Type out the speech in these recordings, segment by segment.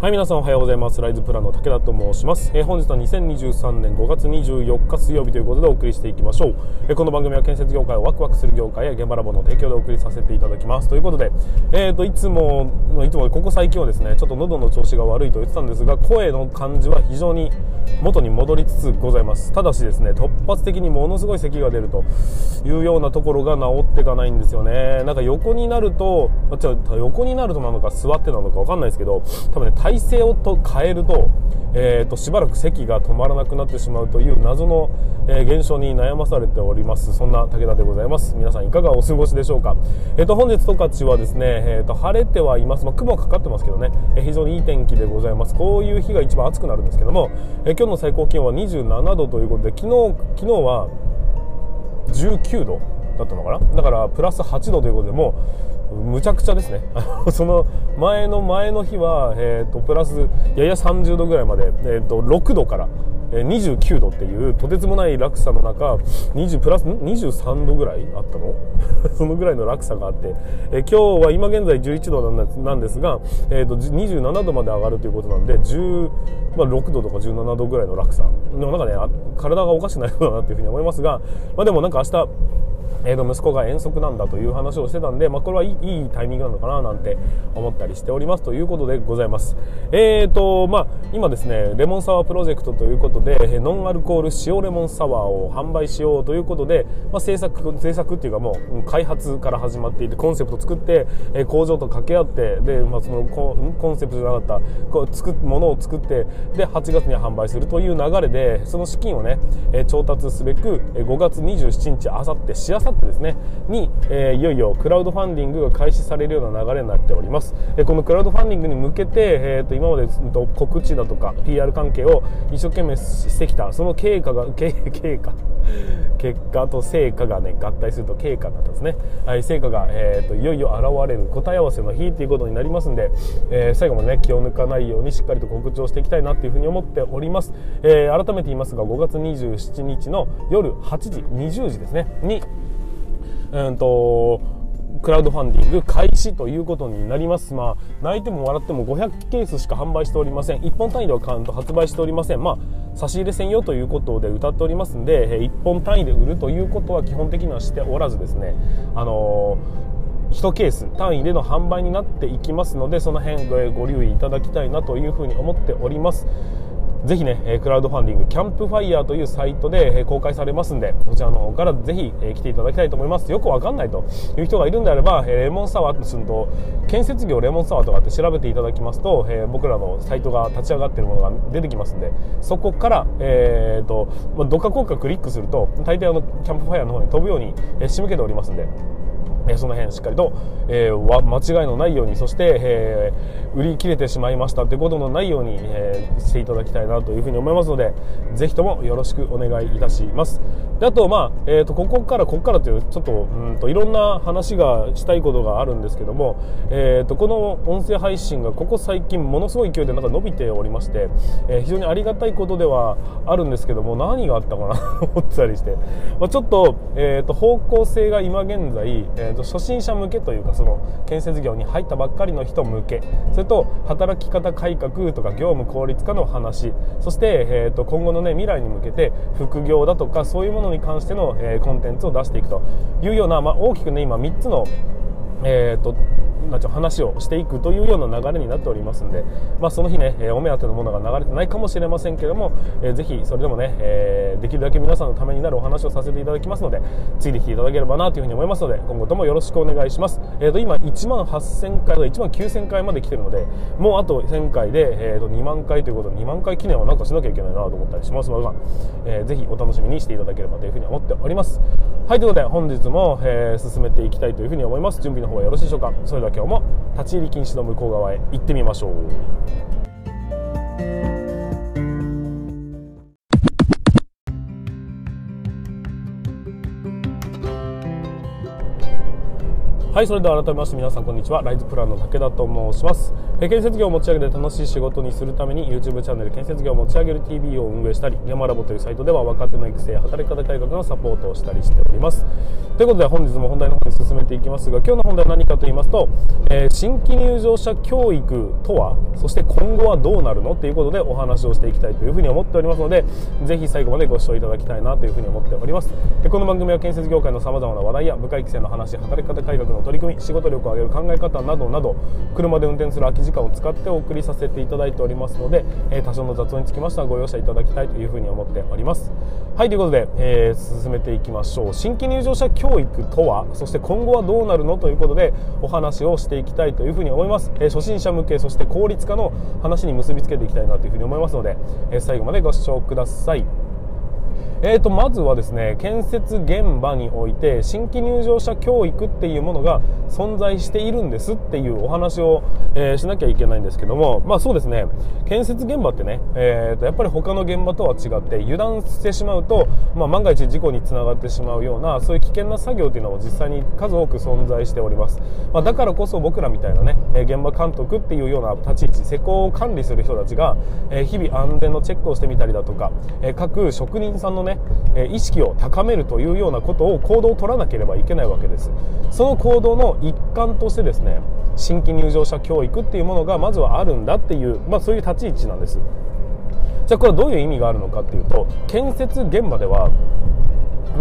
はい、皆さんおはようございます。ライズプランの武田と申します。えー本日は2023年5月24日水曜日ということでお送りしていきましょう。えーこの番組は建設業界をワクワクする業界や現場ラボの提供でお送りさせていただきます。ということで、えーと、いつも、いつもここ最近はですね、ちょっと喉の調子が悪いと言ってたんですが、声の感じは非常に元に戻りつつございます。ただしですね、突発的にものすごい咳が出るというようなところが治っていかないんですよね。なんか横になると、あ違う横になるとなのか座ってなのかわかんないですけど、多分ね、体勢をと変えると、えーと、しばらく咳が止まらなくなってしまうという謎の、えー現象に悩まされております。そんな武田でございます。皆さんいかがお過ごしでしょうか？えっ、と、本日十勝はですね、えーと、晴れてはいます。まあ、雲はかかってますけどね、えー非常にいい天気でございます。こういう日が一番暑くなるんですけども、えー今日の最高気温は27度ということで、昨日、昨日は19度だったのかな？だからプラス8度ということでもうむちゃくちゃですね。その前の前の日は、えー、とプラスやや30度ぐらいまで、えー、と6度から29度っていうとてつもない落差の中20プラス23度ぐらいあったの？そのぐらいの落差があって、え今日は今現在11度なんですが、えー、と27度まで上がるということなんで10、まあ、6度とか17度ぐらいの落差でもなんかね体がおかしくなるようだなっていうふうに思いますが、まあ、でもなんか明日えー、と息子が遠足なんだという話をしてたんで、まあ、これはいいタイミングなのかななんて思ったりしておりますということでございます。えーとまあ、今ですねレモンサワープロジェクトということでノンアルコール塩レモンサワーを販売しようということで、まあ、制作制作っていうかもう開発から始まっていてコンセプト作って、え工場と掛け合ってで、まあ、そのコンコンセプトじゃなかったこう作ものを作ってで8月に販売するという流れでその資金をね、え調達すべく5月27日あさってしあさってですね。に、えーいよいよクラウドファンディングが開始されるような流れになっております、えーこのクラウドファンディングに向けて、えーと今までと告知だとか PR 関係を一生懸命してきたその経過が 経経過。結果と成果がね合体すると経過になったんですね、はい、成果が、えーといよいよ現れる答え合わせの日ということになりますんで、えー最後までね気を抜かないようにしっかりと告知をしていきたいなというふうに思っております、えー改めて言いますが5月27日の夜8時20時ですね。にうんとクラウドファンディング開始ということになります。まあ、泣いても笑っても500ケースしか販売しておりません。1本単位ではカウント発売しておりません。まあ、差し入れ専用ということで歌っておりますんで、1本単位で売るということは基本的にはしておらずですね、あのー1ケース単位での販売になっていきますのでその辺ごご留意いただきたいなというふうに思っておりますぜひね、クラウドファンディングキャンプファイヤーというサイトで、公開されますんで、こちらの方からぜひ、来ていただきたいと思います。よくわかんないという人がいるんであれば、レモンサワーとすると、建設業レモンサワーとかって調べていただきますと、え僕らのサイトが立ち上がっているものが出てきますんで、そこから、えーと、どっか効果クリックすると、大抵あの、キャンプファイヤーの方に飛ぶように、仕向けておりますんで、えその辺しっかりと、えー間違いのないようにそして、えー売り切れてしまいましたということのないように、えーしていただきたいなというふうに思いますのでぜひともよろしくお願いいたします。であとまあ、えー、とここからここからというちょっとうんといろんな話がしたいことがあるんですけども、えー、とこの音声配信がここ最近ものすごい勢いでなんか伸びておりまして、え非常にありがたいことではあるんですけども何があったかなと 思ったりして、まあ、ちょっと,、えー、と方向性が今現在、えー、と初心者向けというかその建設業に入ったばっかりの人向け。それと働き方改革とか業務効率化の話。そして、えー、と今後の、ね、未来に向けて副業だとかそういうものに関しての、えーコンテンツを出していくというような、まあ、大きくね今3つのえー、となんちゅう話をしていくというような流れになっておりますんで、まあ、その日ね、えーお目当てのものが流れてないかもしれませんけども、えーぜひそれでもね、えーできるだけ皆さんのためになるお話をさせていただきますのでついてきていただければなというふうに思いますので今後ともよろしくお願いします、えー、と今1万8000回とか1万9000回まで来てるのでもうあと1000回で、えー、と2万回ということで2万回記念はなんかしなきゃいけないなと思ったりします。ので、えーぜひお楽しみにしていただければというふうに思っております。はいということで本日も、えー進めていきたいというふうに思います。準備の方はよろしいでしょうか？それでは今日も立ち入り禁止の向こう側へ行ってみましょう。はいそれでは改めまして皆さんこんにちは。ライズプランの武田と申します、え建設業を持ち上げて楽しい仕事にするために YouTube チャンネル建設業を持ち上げる TV を運営したりヤマラボというサイトでは若手の育成や働き方改革のサポートをしたりしております。ということで本日も本題の方に進めていきますが今日の本題は何かと言いますと、えー、新規入場者教育とはそして今後はどうなるの？ということでお話をしていきたいというふうに思っておりますのでぜひ最後までご視聴いただきたいなというふうに思っております。この番組は建設業界のさまざまな話題や部下育成の話働き方改革の取り組み仕事力を上げる考え方などなど車で運転する空き時時間を使ってお送りさせていただいておりますので、え多少の雑音につきましてはご容赦いただきたいというふうに思っております。はいということで、えー、進めていきましょう。新規入場者教育とはそして今後はどうなるのということでお話をしていきたいというふうに思います、えー、初心者向けそして効率化の話に結びつけていきたいなというふうに思いますので、え最後までご視聴ください。えーと、まずはですね建設現場において新規入場者教育っていうものが存在しているんですっていうお話を、えー、しなきゃいけないんですけどもまあそうですね。建設現場ってね、えーと、やっぱり他の現場とは違って油断してしまうと、まあ、万が一事故につながってしまうようなそういう危険な作業っていうのも実際に数多く存在しております、まあ、だからこそ僕らみたいなね現場監督っていうような立ち位置施工を管理する人たちが日々安全のチェックをしてみたりだとか各職人さんのねね意識を高めるというようなことを行動を取らなければいけないわけです。その行動の一環としてですね新規入場者教育っていうものがまずはあるんだっていう、まあ、そういう立ち位置なんです。じゃあこれはどういう意味があるのかっていうと建設現場では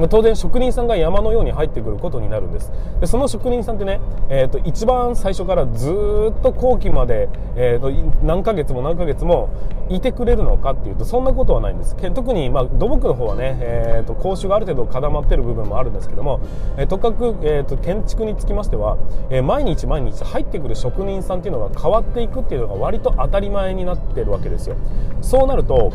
当然職人さんが山のように入ってくることになるんです。でその職人さんってね、えーと、一番最初からずっと後期まで、えーと、何ヶ月も何ヶ月もいてくれるのかっていうとそんなことはないんです。特に、まあ、土木の方はね、えーと、講習がある程度固まってる部分もあるんですけども、えー、とかく、えー、と建築につきましては、えー、毎日毎日入ってくる職人さんっていうのが変わっていくっていうのが割と当たり前になってるわけですよ。そうなると,、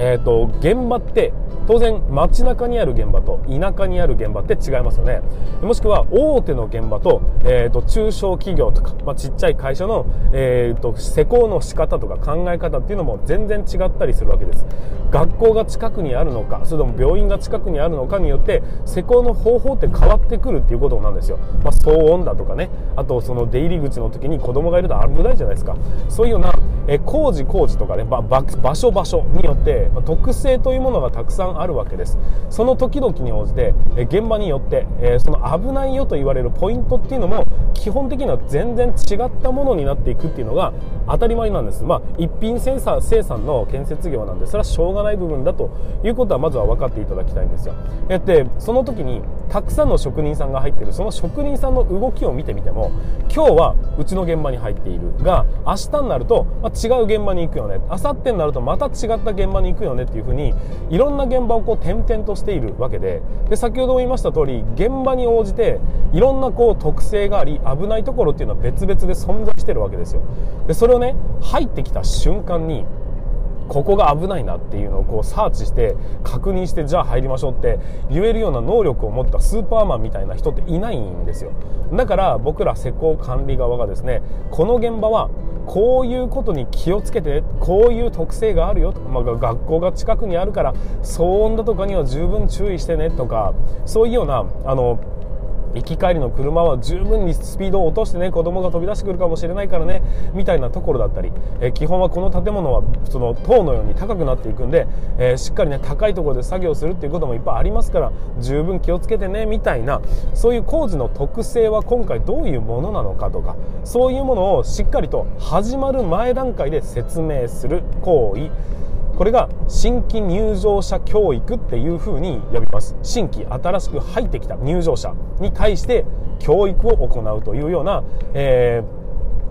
えー、と現場って当然街中にある現場と田舎にある現場って違いますよね。もしくは大手の現場と,、えーと、中小企業とか、まあ、ちっちゃい会社の、えーと、施工の仕方とか考え方っていうのも全然違ったりするわけです。学校が近くにあるのかそれとも病院が近くにあるのかによって施工の方法って変わってくるっていうことなんですよ、まあ、騒音だとかね。あとその出入り口の時に子供がいると危ないじゃないですか。そういうような、え、工事工事とかね、場所場所によって、まあ、特性というものがたくさんあるわけです。その時々に応じて現場によって、えその危ないよと言われるポイントっていうのも基本的には全然違ったものになっていくっていうのが当たり前なんです。まあ一品生産生産の建設業なんでそれはしょうがない部分だということはまずは分かっていただきたいんですよ。でその時にたくさんの職人さんが入っているその職人さんの動きを見てみても今日はうちの現場に入っているが明日になると、まあ、違う現場に行くよね。明後日になるとまた違った現場に行くよねっていうふうにいろんな現場をこう転々としているわけで。で先ほども言いました通り現場に応じていろんなこう特性があり危ないところっていうのは別々で存在してるわけですよ。でそれをね入ってきた瞬間にここが危ないなっていうのをこうサーチして確認してじゃあ入りましょうって言えるような能力を持ったスーパーマンみたいな人っていないんですよ。だから僕ら施工管理側がですねこの現場はこういうことに気をつけてこういう特性があるよと。か、まあ、学校が近くにあるから騒音だとかには十分注意してねとかそういうようなあの行き帰りの車は十分にスピードを落としてね子供が飛び出してくるかもしれないからねみたいなところだったり、え、基本はこの建物はその塔のように高くなっていくんで、えー、しっかりね高いところで作業するっていうこともいっぱいありますから十分気をつけてねみたいなそういう工事の特性は今回どういうものなのかとかそういうものをしっかりと始まる前段階で説明する行為。これが新規入場者教育っていうふうに呼びます。新規新しく入ってきた入場者に対して教育を行うというような、えー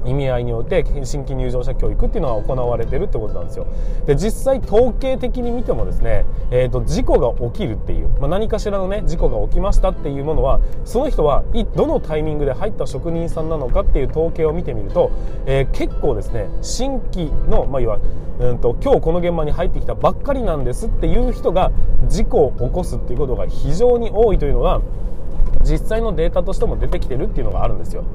意味合いによって新規入場者教育っていうのは行われてるってことなんですよで実際統計的に見てもですね、えーと、事故が起きるっていう、まあ、何かしらのね事故が起きましたっていうものはその人はどのタイミングで入った職人さんなのかっていう統計を見てみると、えー、結構ですね新規の、まあ、いわうんと今日この現場に入ってきたばっかりなんですっていう人が事故を起こすっていうことが非常に多いというのが実際のデータとしても出てきてるっていうのがあるんですよ。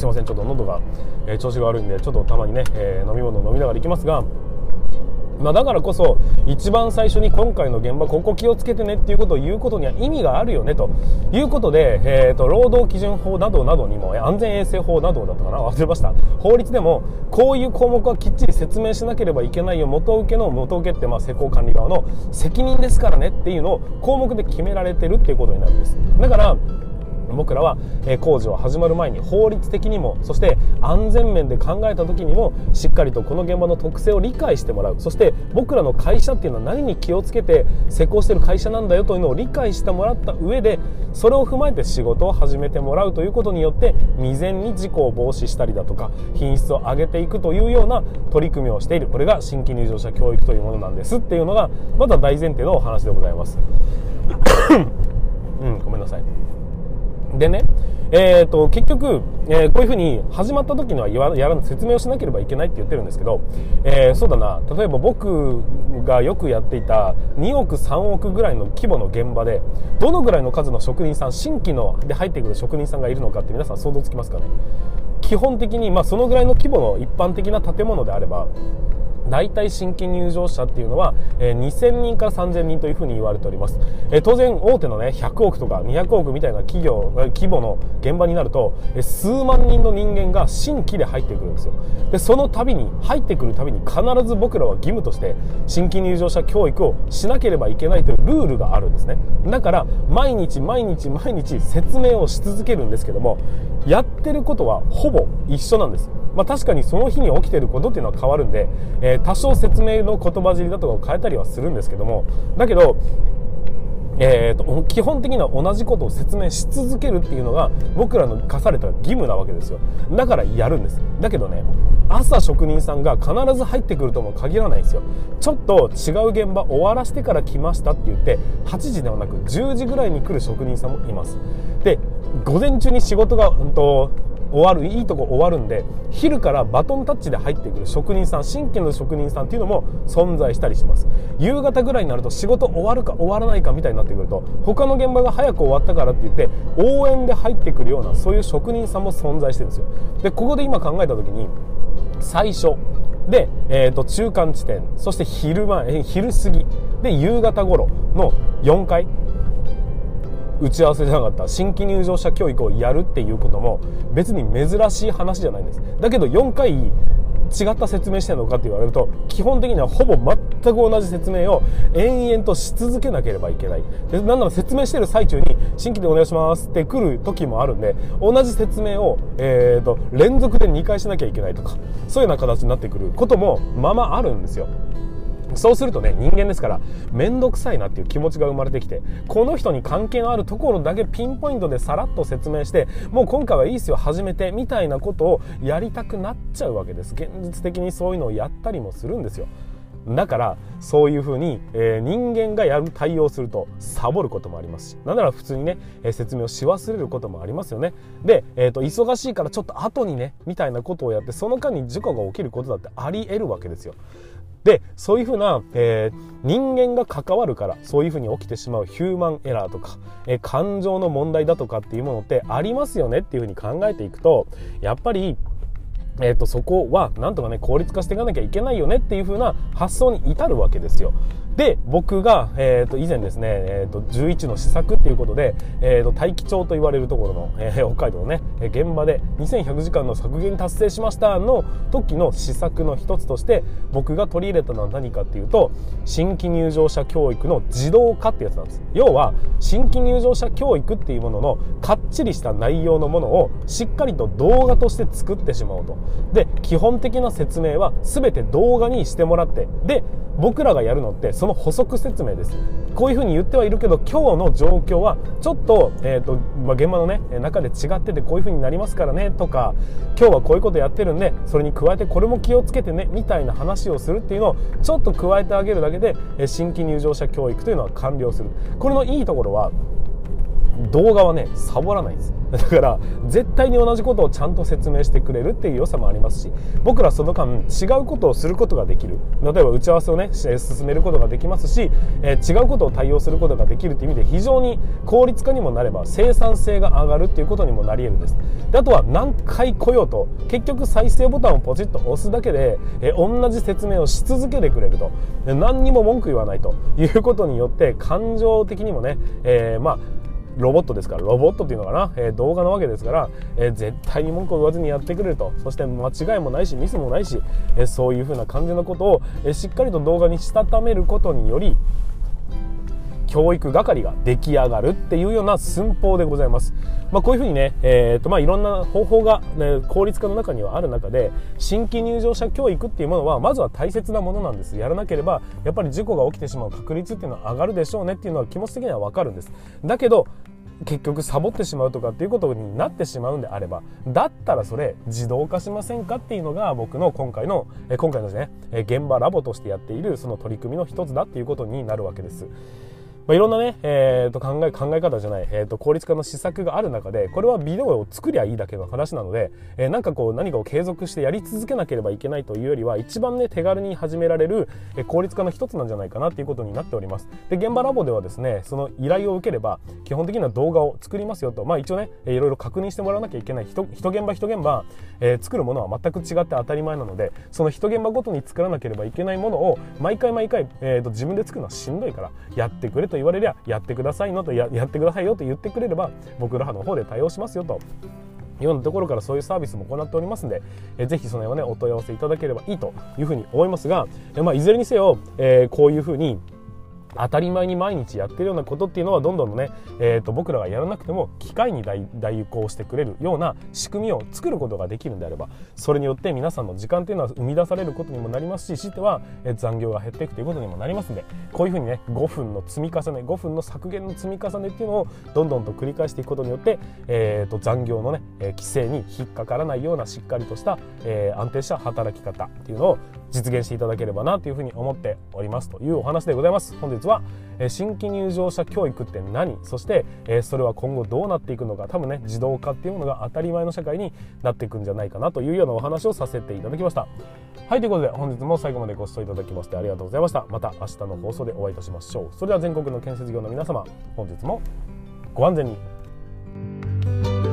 すいません。ちょっと喉が、えー、調子が悪いんでちょっとたまにね、えー、飲み物を飲みながら行きますがまあ、だからこそ一番最初に今回の現場ここ気をつけてねっていうことを言うことには意味があるよねと。いうことで、えーと、労働基準法などなどにも安全衛生法などだったかな。忘れました。法律でもこういう項目はきっちり説明しなければいけないよ。元請けの元請けってまあ施工管理側の責任ですからねっていうのを項目で決められてるっていうことになるんです。だから僕らは、え工事を始まる前に法律的にもそして安全面で考えた時にもしっかりとこの現場の特性を理解してもらうそして僕らの会社っていうのは何に気をつけて施工してる会社なんだよというのを理解してもらった上でそれを踏まえて仕事を始めてもらうということによって未然に事故を防止したりだとか品質を上げていくというような取り組みをしているこれが新規入場者教育というものなんですっていうのがまだ大前提のお話でございます。うん、ごめんなさい。でね、えーと、結局、えー、こういうふうに始まった時には言わやら説明をしなければいけないって言ってるんですけど、えー、そうだな。例えば僕がよくやっていた2億3億ぐらいの規模の現場でどのぐらいの数の職人さん新規ので入ってくる職人さんがいるのかって皆さん想像つきますかね。基本的に、まあ、そのぐらいの規模の一般的な建物であれば大体新規入場者っていうのは、え、2000人から3000人というふうに言われております、え、当然大手のね100億とか200億みたいな企業規模の現場になると、え、数万人の人間が新規で入ってくるんですよ。でその度に入ってくるたびに必ず僕らは義務として新規入場者教育をしなければいけないというルールがあるんですね。だから毎日毎日毎日説明をし続けるんですけどもやってることはほぼ一緒なんです。まあ、確かにその日に起きてることっていうのは変わるんで、えー、多少説明の言葉尻だとかを変えたりはするんですけどもだけどえーと、基本的には同じことを説明し続けるっていうのが僕らの課された義務なわけですよ。だからやるんです。だけどね朝職人さんが必ず入ってくるとも限らないんですよ。ちょっと違う現場終わらせてから来ましたって言って8時ではなく10時ぐらいに来る職人さんもいます。で午前中に仕事が、うんと終わるいいとこ終わるんで昼からバトンタッチで入ってくる職人さん新規の職人さんっていうのも存在したりします。夕方ぐらいになると仕事終わるか終わらないかみたいになってくると他の現場が早く終わったからって言って応援で入ってくるようなそういう職人さんも存在してるんですよ。でここで今考えた時に最初で、えー、と中間地点そして昼前昼過ぎで夕方頃の4回打ち合わせじゃなかった。新規入場者教育をやるっていうことも別に珍しい話じゃないんです。だけど4回違った説明してるのかって言われると基本的にはほぼ全く同じ説明を延々とし続けなければいけない。でなんなら説明してる最中に新規でお願いしますって来る時もあるんで同じ説明を、えーと連続で2回しなきゃいけないとかそういうような形になってくることもままあるんですよ。そうするとね人間ですから面倒くさいなっていう気持ちが生まれてきてこの人に関係のあるところだけピンポイントでさらっと説明してもう今回はいいですよ始めてみたいなことをやりたくなっちゃうわけです。現実的にそういうのをやったりもするんですよ。だからそういうふうに、えー、人間がやる対応するとサボることもありますしなんなら普通にね、えー、説明をし忘れることもありますよね。で、えーと、忙しいからちょっと後にねみたいなことをやってその間に事故が起きることだってあり得るわけですよ。でそういうふうな、えー、人間が関わるからそういうふうに起きてしまうヒューマンエラーとか、えー、感情の問題だとかっていうものってありますよねっていうふうに考えていくとやっぱりえーと、そこはなんとかね効率化していかなきゃいけないよねっていう風な発想に至るわけですよ。で僕が、えーと、以前ですね、えーと、11の施策っていうことで、えー、と大気町と言われるところの、えー、北海道のね現場で2100時間の削減達成しましたの時の施策の一つとして僕が取り入れたのは何かっていうと新規入場者教育の自動化ってやつなんです。要は新規入場者教育っていうもののかっちりした内容のものをしっかりと動画として作ってしまおうと。で基本的な説明は全て動画にしてもらって。で僕らがやるのってその補足説明です。こういうふうに言ってはいるけど今日の状況はちょっと,、えーとまあ、現場の、ね、中で違っててこういうふうになりますからねとか今日はこういうことやってるんでそれに加えてこれも気をつけてねみたいな話をするっていうのをちょっと加えてあげるだけで新規入場者教育というのは完了する。これのいいところは動画はねサボらないです。だから絶対に同じことをちゃんと説明してくれるっていう良さもありますし僕らその間違うことをすることができる。例えば打ち合わせをね進めることができますし、えー、違うことを対応することができるっていう意味で非常に効率化にもなれば生産性が上がるっていうことにもなり得るんです。であとは何回来ようと結局再生ボタンをポチッと押すだけで、えー、同じ説明をし続けてくれると。何にも文句言わないということによって感情的にもね、えー、まあロボットですからロボットっていうのかな、えー、動画なわけですから、えー、絶対に文句を言わずにやってくれると。そして間違いもないしミスもないし、えー、そういうふうな感じのことを、えしっかりと動画にしたためることにより教育係が出来上がるっていうような寸法でございます。まあ、こういうふうにね、えーとまあ、いろんな方法が、ね、効率化の中にはある中で新規入場者教育っていうものはまずは大切なものなんですやらなければやっぱり事故が起きてしまう確率っていうのは上がるでしょうねっていうのは気持ち的には分かるんですだけど結局サボってしまうとかっていうことになってしまうんであればだったらそれ自動化しませんかっていうのが僕の今回の今回のですね現場ラボとしてやっているその取り組みの一つだっていうことになるわけです。まあ、いろんなね、えー、と考え考え方じゃない、えー、と効率化の施策がある中でこれはビデオを作りゃいいだけの話なので、えー、なんかこう何かを継続してやり続けなければいけないというよりは一番ね手軽に始められる、え効率化の一つなんじゃないかなっていうことになっております。で現場ラボではですねその依頼を受ければ基本的な動画を作りますよと。まあ一応ねいろいろ確認してもらわなきゃいけない。人現場人現場、えー、作るものは全く違って当たり前なのでその人現場ごとに作らなければいけないものを毎回毎回、えー、と自分で作るのはしんどいからやってくれという言われりゃやってくださいのとややってくださいよと言ってくれれば僕らの方で対応しますよと。いうようなところからそういうサービスも行っておりますので、えー、ぜひその辺はねお問い合わせいただければいいというふうに思いますが、え、まあ、いずれにせよ、えー、こういうふうに当たり前に毎日やってるようなことっていうのはどんどんね、えーと、僕らがやらなくても機械に代行してくれるような仕組みを作ることができるんであればそれによって皆さんの時間っていうのは生み出されることにもなりますししては、残業が減っていくということにもなりますんでこういうふうにね5分の積み重ね5分の削減の積み重ねっていうのをどんどんと繰り返していくことによって、えーと、残業のね、規制に引っかからないようなしっかりとした、え、安定した働き方っていうのを実現していただければなというふうに思っておりますというお話でございます。本日は、新規入場者教育って何？そして、それは今後どうなっていくのか？多分ね自動化っていうものが当たり前の社会になっていくんじゃないかなというようなお話をさせていただきました。はいということで本日も最後までご視聴いただきましてありがとうございました。また明日の放送でお会いいたしましょう。それでは全国の建設業の皆様本日もご安全に。